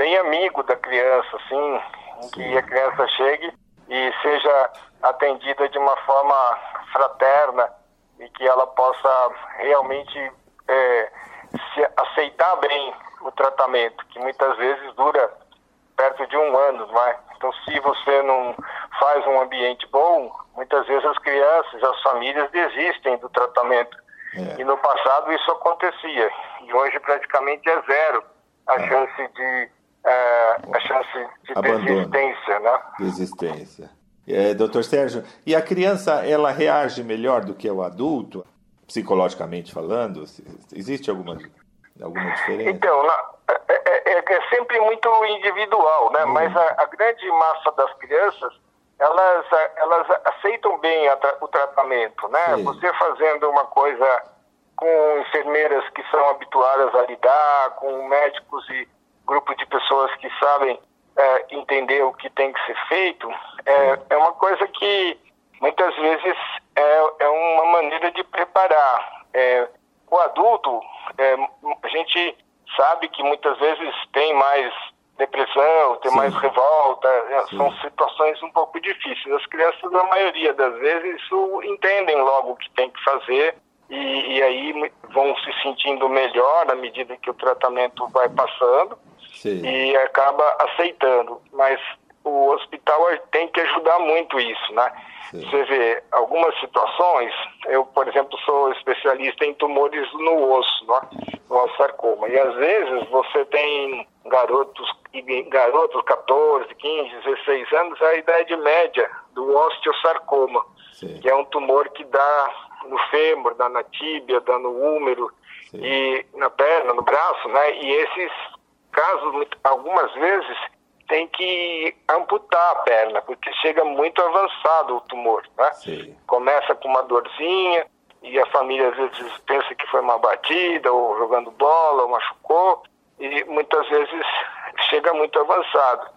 bem amigo da criança, assim, em que a criança chegue e seja atendida de uma forma fraterna e que ela possa realmente é, aceitar bem o tratamento, que muitas vezes dura perto de um ano, não é? Então, se você não faz um ambiente bom, muitas vezes as crianças, as famílias desistem do tratamento. É. E no passado isso acontecia. E hoje praticamente é zero a é. chance de é, a chance de Abandono. desistência, né? Desistência. É, doutor Sérgio, e a criança ela reage melhor do que o adulto, psicologicamente falando? Existe alguma, alguma diferença? Então, na, é, é, é, sempre muito individual, né? Hum. Mas a, a, grande massa das crianças, elas, elas aceitam bem a, o tratamento, né? Sim. Você fazendo uma coisa com enfermeiras que são habituadas a lidar, com médicos e grupo de pessoas que sabem é, entender o que tem que ser feito, é, é uma coisa que muitas vezes é, é uma maneira de preparar. É, o adulto, é, a gente sabe que muitas vezes tem mais depressão, tem Sim. mais revolta, é, Sim. são situações um pouco difíceis. As crianças, na maioria das vezes, isso entendem logo o que tem que fazer e, e aí vão se sentindo melhor à medida que o tratamento vai passando. Sim. e acaba aceitando. Mas o hospital tem que ajudar muito isso, né? Sim. Você vê algumas situações, eu, por exemplo, sou especialista em tumores no osso, né? no sarcoma, e às vezes você tem garotos, garotos 14, 15, 16 anos, a idade média do osteosarcoma, Sim. que é um tumor que dá no fêmur, dá na tíbia, dá no úmero, Sim. e na perna, no braço, né? E esses casos, algumas vezes, tem que amputar a perna, porque chega muito avançado o tumor. Né? Sim. Começa com uma dorzinha e a família às vezes pensa que foi uma batida ou jogando bola ou machucou e muitas vezes chega muito avançado.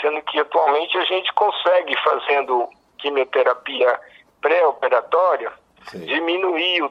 Sendo que atualmente a gente consegue, fazendo quimioterapia pré-operatória, diminuir o,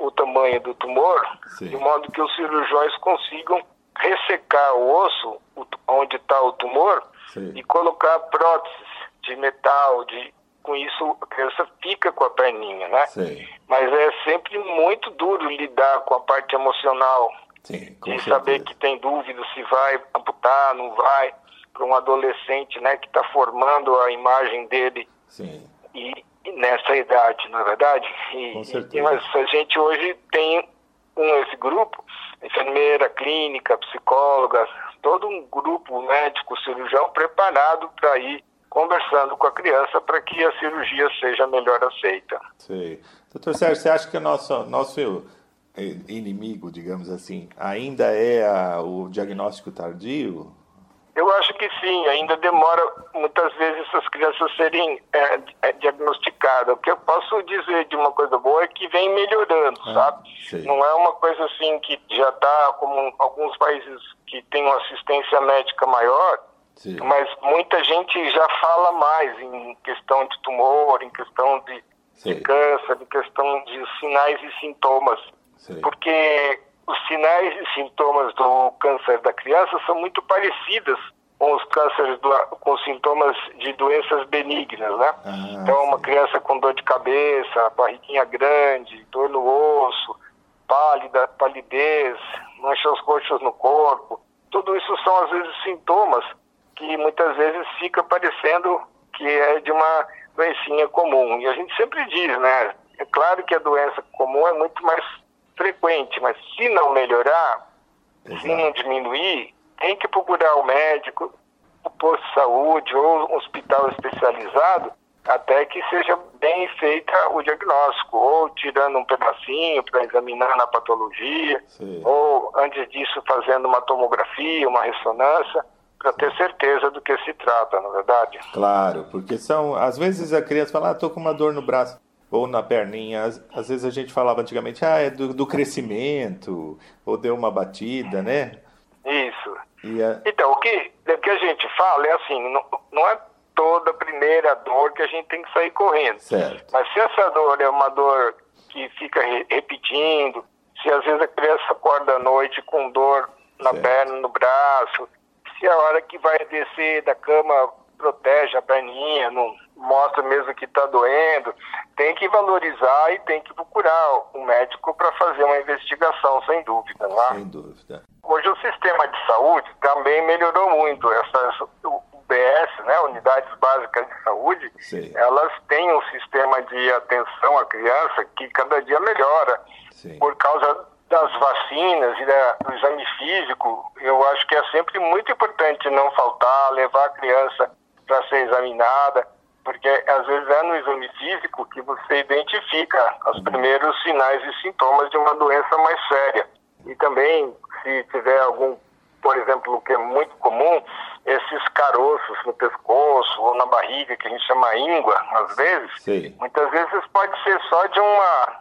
o tamanho do tumor, Sim. de modo que os cirurgiões consigam ressecar o osso, onde está o tumor, Sim. e colocar próteses de metal, de com isso a criança fica com a perninha, né? Sim. Mas é sempre muito duro lidar com a parte emocional Sim, de certeza. saber que tem dúvida se vai amputar, não vai, para um adolescente né, que está formando a imagem dele Sim. E, e nessa idade, na é verdade. E, Com certeza. E, mas a gente hoje tem um, esse grupo, enfermeira, clínica, psicóloga, todo um grupo médico, cirurgião preparado para ir conversando com a criança para que a cirurgia seja melhor aceita. Sim. Doutor Sérgio, você acha que o nosso, nosso inimigo, digamos assim, ainda é a, o diagnóstico tardio? Eu acho que sim, ainda demora muitas vezes essas crianças serem é, é, diagnosticadas. O que eu posso dizer de uma coisa boa é que vem melhorando, ah, sabe? Sim. Não é uma coisa assim que já está como alguns países que têm uma assistência médica maior, sim. mas muita gente já fala mais em questão de tumor, em questão de, de câncer, em questão de sinais e sintomas. Sim. Porque os sinais e sintomas do câncer da criança são muito parecidos com os cânceres, do, com sintomas de doenças benignas, né? Ah, então, uma sim. criança com dor de cabeça, barriguinha grande, dor no osso, pálida, palidez, manchas roxas no corpo, tudo isso são, às vezes, sintomas que muitas vezes fica parecendo que é de uma doencinha comum. E a gente sempre diz, né? É claro que a doença comum é muito mais frequente, mas se não melhorar, Exato. se não diminuir, tem que procurar o médico, o posto de saúde ou um hospital especializado até que seja bem feita o diagnóstico, ou tirando um pedacinho para examinar na patologia, Sim. ou antes disso fazendo uma tomografia, uma ressonância, para ter certeza do que se trata, na verdade. Claro, porque são. Às vezes a criança fala, ah, tô com uma dor no braço ou na perninha. Às, às vezes a gente falava antigamente, ah, é do, do crescimento, ou deu uma batida, né? Isso. A... Então, o que, o que a gente fala é assim, não, não é toda primeira dor que a gente tem que sair correndo. Certo. Mas se essa dor é uma dor que fica re repetindo, se às vezes a criança acorda à noite com dor na Certo. perna, no braço, se a hora que vai descer da cama protege a perninha, não mostra mesmo que está doendo, tem que valorizar e tem que procurar um médico para fazer uma investigação, sem dúvida. Né? Sem dúvida. Hoje o sistema de saúde também melhorou muito. Essas UBS, né, Unidades Básicas de Saúde, Sim. elas têm um sistema de atenção à criança que cada dia melhora. Sim. Por causa das vacinas e da, do exame físico, eu acho que é sempre muito importante não faltar, levar a criança para ser examinada, porque às vezes é no exame físico que você identifica os primeiros sinais e sintomas de uma doença mais séria. E também, se tiver algum, por exemplo, que é muito comum, esses caroços no pescoço ou na barriga, que a gente chama íngua, às vezes, Sim. muitas vezes pode ser só de uma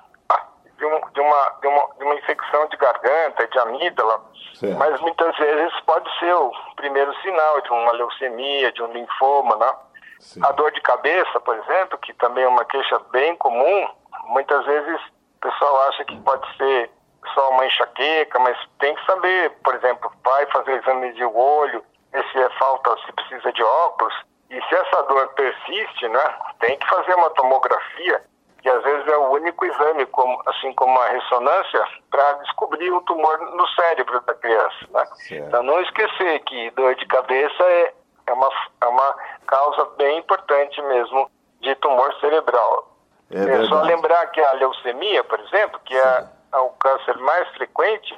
de, um, de, uma, de, uma, de uma infecção de garganta, de amígdala, Certo. mas muitas vezes pode ser o primeiro sinal de uma leucemia, de um linfoma, né? Sim. A dor de cabeça, por exemplo, que também é uma queixa bem comum, muitas vezes o pessoal acha que pode ser só uma enxaqueca, mas tem que saber, por exemplo, vai fazer exame de olho, se é falta, se precisa de óculos, e se essa dor persiste, né, tem que fazer uma tomografia, que às vezes é o único exame, como, assim como a ressonância, para descobrir um tumor no cérebro da criança. Né? Então não esquecer que dor de cabeça é, é, uma, é uma causa bem importante mesmo de tumor cerebral. É É só lembrar que a leucemia, por exemplo, que é, é o câncer mais frequente,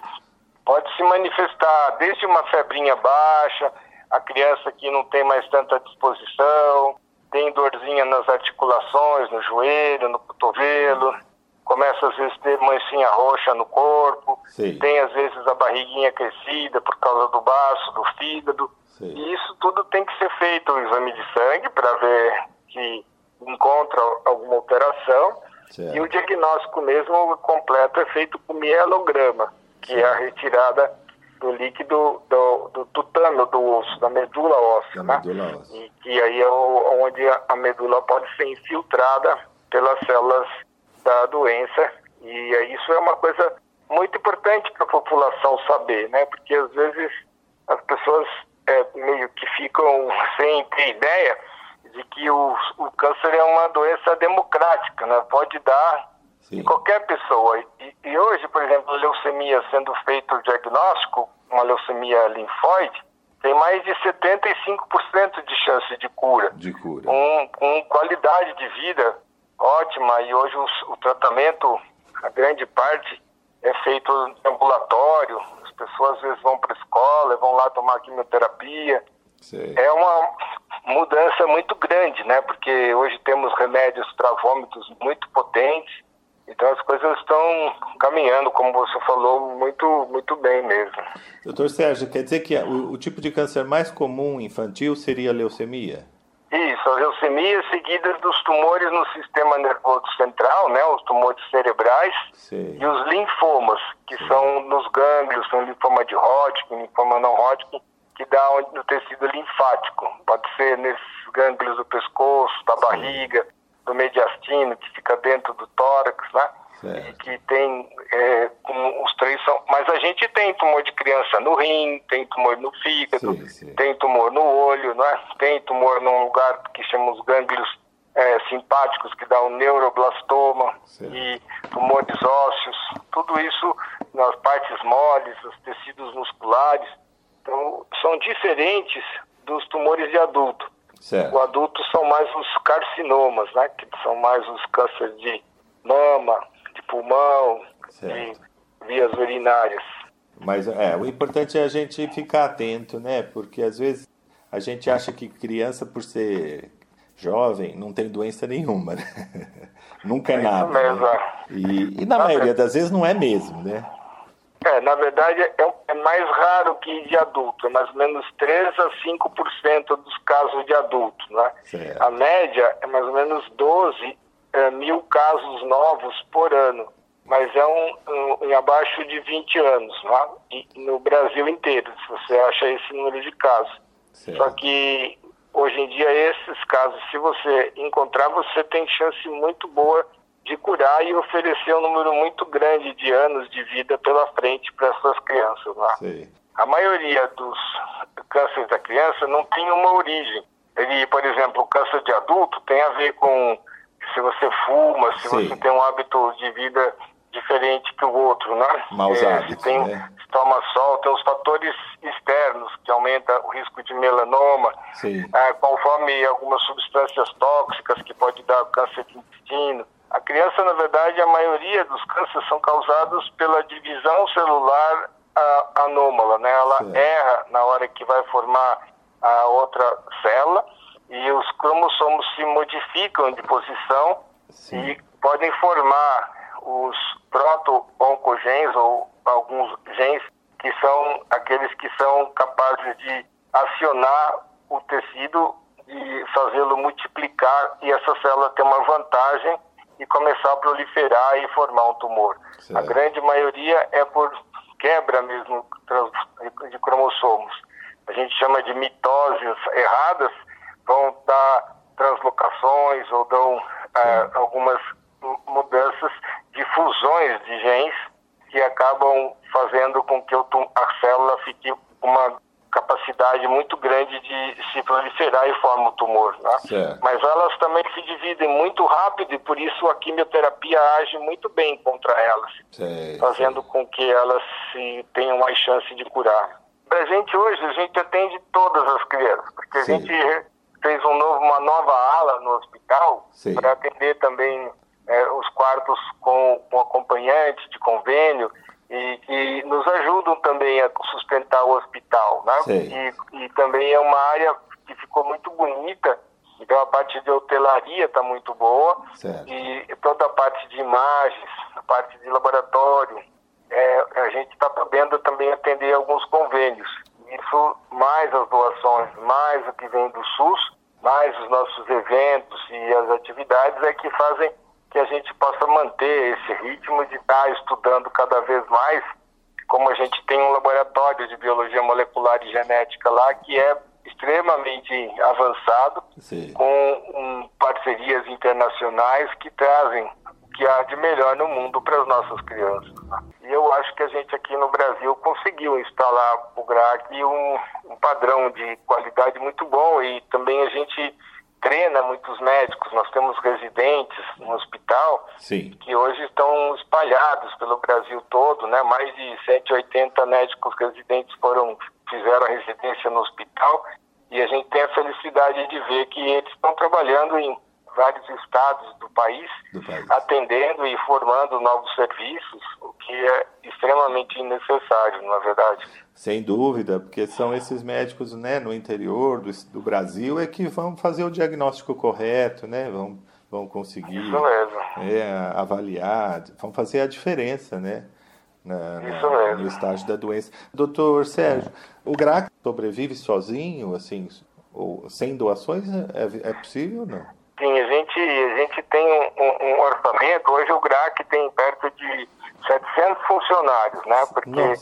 pode se manifestar desde uma febrinha baixa, a criança que não tem mais tanta disposição, tem dorzinha nas articulações, no joelho, no cotovelo, começa às vezes a ter mancinha roxa no corpo, Sim. tem às vezes a barriguinha crescida por causa do baço, do fígado. Sim. E isso tudo tem que ser feito o exame de sangue para ver que encontra alguma alteração. Certo. E o diagnóstico mesmo completo é feito com mielograma, que é a retirada do líquido do, do tutano do osso, da medula óssea. Da né? medula óssea. E que aí é o- onde a medula pode ser infiltrada pelas células da doença. E aí isso é uma coisa muito importante para a população saber, né? Porque às vezes as pessoas é, meio que ficam sem ter ideia de que o, o câncer é uma doença democrática, né? Pode dar Sim. qualquer pessoa. E, e, hoje, por exemplo, leucemia sendo feito o diagnóstico, uma leucemia linfóide, tem mais de 75% de chance de cura. De cura. Com, com qualidade de vida ótima. E hoje o, o tratamento, a grande parte, é feito em ambulatório. As pessoas às vezes vão para a escola, vão lá tomar quimioterapia. Sei. É uma mudança muito grande, né? Porque hoje temos remédios para vômitos muito potentes. Então as coisas estão caminhando, como você falou, muito, muito bem mesmo. Doutor Sérgio, quer dizer que o, o tipo de câncer mais comum infantil seria a leucemia? Isso, as leucemias seguidas dos tumores no sistema nervoso central, né, os tumores cerebrais, Sim. e os linfomas, que Sim. são nos gânglios, são linfoma de Hodgkin, linfoma não Hodgkin, que dá no tecido linfático. Pode ser nesses gânglios do pescoço, da barriga, do mediastino, que fica dentro do tórax, né? Certo. E que tem, é, os três são. Mas a gente tem tumor de criança no rim, tem tumor no fígado, sim, sim. tem tumor no olho, né? tem tumor num lugar que chamamos gânglios é, simpáticos, que dá o um neuroblastoma, certo. e tumores ósseos, tudo isso nas partes moles, os tecidos musculares. Então, são diferentes dos tumores de adulto. Certo. O adulto são mais os carcinomas, né? Que são mais os cânceres de mama, de pulmão, certo. de vias urinárias. Mas é, o importante é a gente ficar atento, né? Porque às vezes a gente acha que criança, por ser jovem, não tem doença nenhuma, né? Nunca é, é nada. Mesmo, né? E, e na maioria das vezes não é mesmo, né? É, na verdade é, é, mais raro que de adulto, é mais ou menos 3 a 5% dos casos de adulto, né? Certo. A média é mais ou menos 12 é, mil casos novos por ano, mas é um, um, em abaixo de 20 anos, né? E, no Brasil inteiro, se você acha esse número de casos. Certo. Só que hoje em dia esses casos, se você encontrar, você tem chance muito boa de curar e oferecer um número muito grande de anos de vida pela frente para essas crianças. Né? A maioria dos cânceres da criança não tem uma origem. Ele, por exemplo, o câncer de adulto tem a ver com se você fuma, se Sim. você tem um hábito de vida diferente que o outro, né? Maus é, hábitos, se tem, né? se toma sol, tem os fatores externos que aumentam o risco de melanoma, é, conforme algumas substâncias tóxicas que pode dar câncer de intestino. A criança, na verdade, a maioria dos cânceres são causados pela divisão celular anômala, né? Ela Sim. erra na hora que vai formar a outra célula cromossomos se modificam de posição Sim. e podem formar os proto-oncogenes ou alguns genes que são aqueles que são capazes de acionar o tecido e fazê-lo multiplicar e essa célula tem uma vantagem e começar a proliferar e formar um tumor. Certo. A grande maioria é por quebra mesmo de cromossomos. A gente chama de mitoses erradas, vão dar translocações ou dão é, algumas mudanças de fusões de genes que acabam fazendo com que a célula fique uma capacidade muito grande de se proliferar e forma o tumor. Né? Mas elas também se dividem muito rápido e por isso a quimioterapia age muito bem contra elas, fazendo com que elas se tenham mais chance de curar. Para a gente hoje, a gente atende todas as crianças, porque Sim. a gente fez um novo, uma nova ala no hospital para atender também é, os quartos com, com acompanhante de convênio e que nos ajudam também a sustentar o hospital, né? E, e, também é uma área que ficou muito bonita, então a parte de hotelaria está muito boa certo. e toda a parte de imagens, a parte de laboratório, é, a gente está podendo também atender alguns convênios. Isso mais as doações, mais o que vem do SUS, mais os nossos eventos e as atividades é que fazem que a gente possa manter esse ritmo de estar estudando cada vez mais, como a gente tem um laboratório de biologia molecular e genética lá que é extremamente avançado, Sim. com um, parcerias internacionais que trazem que há de melhor no mundo para as nossas crianças. E eu acho que a gente aqui no Brasil conseguiu instalar o GRAC um, um padrão de qualidade muito bom e também a gente treina muitos médicos. Nós temos residentes no hospital Sim. que hoje estão espalhados pelo Brasil todo, né? Mais de 180 médicos residentes foram fizeram a residência no hospital e a gente tem a felicidade de ver que eles estão trabalhando em vários estados do país, Do país. atendendo e formando novos serviços, o que é extremamente necessário, na verdade. Sem dúvida, porque são esses médicos né, no interior do, do Brasil é que vão fazer o diagnóstico correto, né? Vão, vão conseguir é, avaliar, vão fazer a diferença, né? Na, na- no estágio da doença. Doutor Sérgio, o GRAC sobrevive sozinho, assim, ou sem doações? É, é possível ou não? Sim, a gente, a gente tem um, um- um orçamento, hoje o GRAC tem perto de 700 funcionários, né? Porque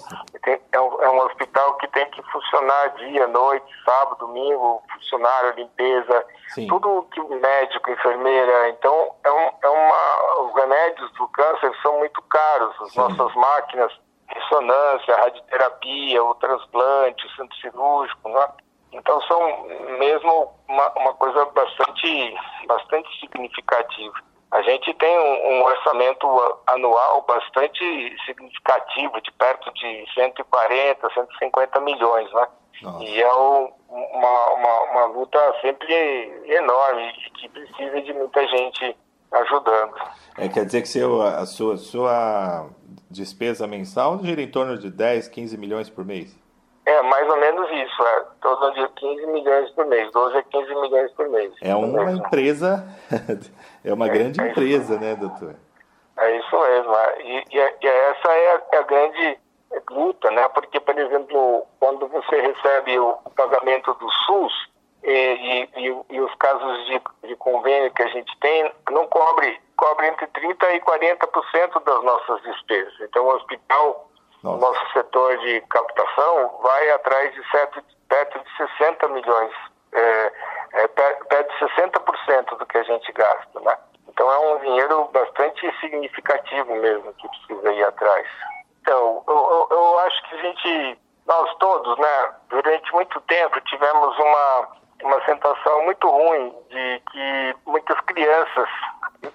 tem- é, um, é um hospital que tem que funcionar dia, noite, sábado, domingo, funcionário, limpeza, Sim. tudo que médico, enfermeira. Então, é, um, é uma, os remédios do câncer são muito caros, as Sim. nossas máquinas, ressonância, radioterapia, o transplante, o centro cirúrgico, né? Então são mesmo uma, uma coisa bastante, bastante significativa. A gente tem um, um orçamento anual bastante significativo, de perto de 140, 150 milhões, né? Nossa. E é um- uma, uma, uma luta sempre enorme, que precisa de muita gente ajudando. É, quer dizer que seu, a sua, sua despesa mensal gira em torno de 10, 15 milhões por mês? É, mais ou menos isso, é. Todo dia 15 milhões por mês, 12 a 15 milhões por mês. É uma mesmo. empresa, é uma grande é isso empresa, né, doutor? É isso mesmo. é. E, e- e essa é a, é a grande luta, né? Porque, por exemplo, quando você recebe o pagamento do SUS e- e os casos de, de convênio que a gente tem, não cobre, cobre entre 30% e 40% das nossas despesas. Então, o hospital, o Nossa. nosso setor de captação, vai atrás de certo, perto de 60 milhões, é, é, per- perto de 60% do que a gente gasta, né? Então é um dinheiro bastante significativo mesmo que precisa ir atrás. Então, eu, eu, eu acho que a gente, nós todos, né, durante muito tempo tivemos uma, uma sensação muito ruim de que muitas crianças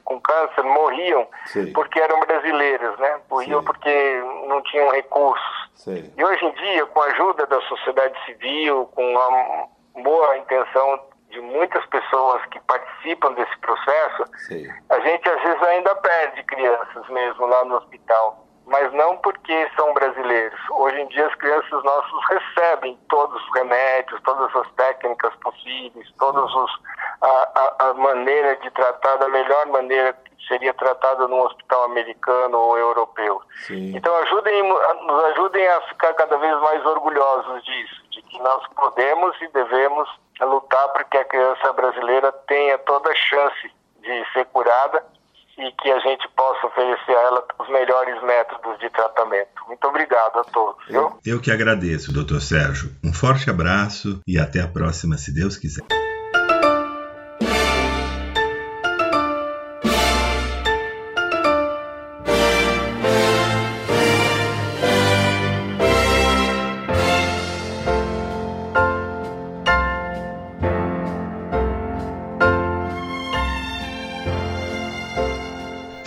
com câncer morriam Sim. porque eram brasileiras, né? Morriam Sim. porque não tinham recursos. Sei. E hoje em dia, com a ajuda da sociedade civil, com a boa intenção de muitas pessoas que participam desse processo, a gente às vezes ainda perde crianças mesmo lá no hospital. Mas não porque são brasileiros. Hoje em dia as crianças nossas recebem todos os remédios, todas as técnicas possíveis, todos os a, a, a maneira de tratar da melhor maneira que seria tratada num hospital americano ou europeu. Sim. Então ajudem, nos ajudem a ficar cada vez mais orgulhosos disso, de que nós podemos e devemos lutar para que a criança brasileira tenha toda a chance de ser curada e que a gente possa oferecer a ela os melhores métodos de tratamento. Muito obrigado a todos. viu? Eu que agradeço, Dr. Sérgio. Um forte abraço e até a próxima, se Deus quiser.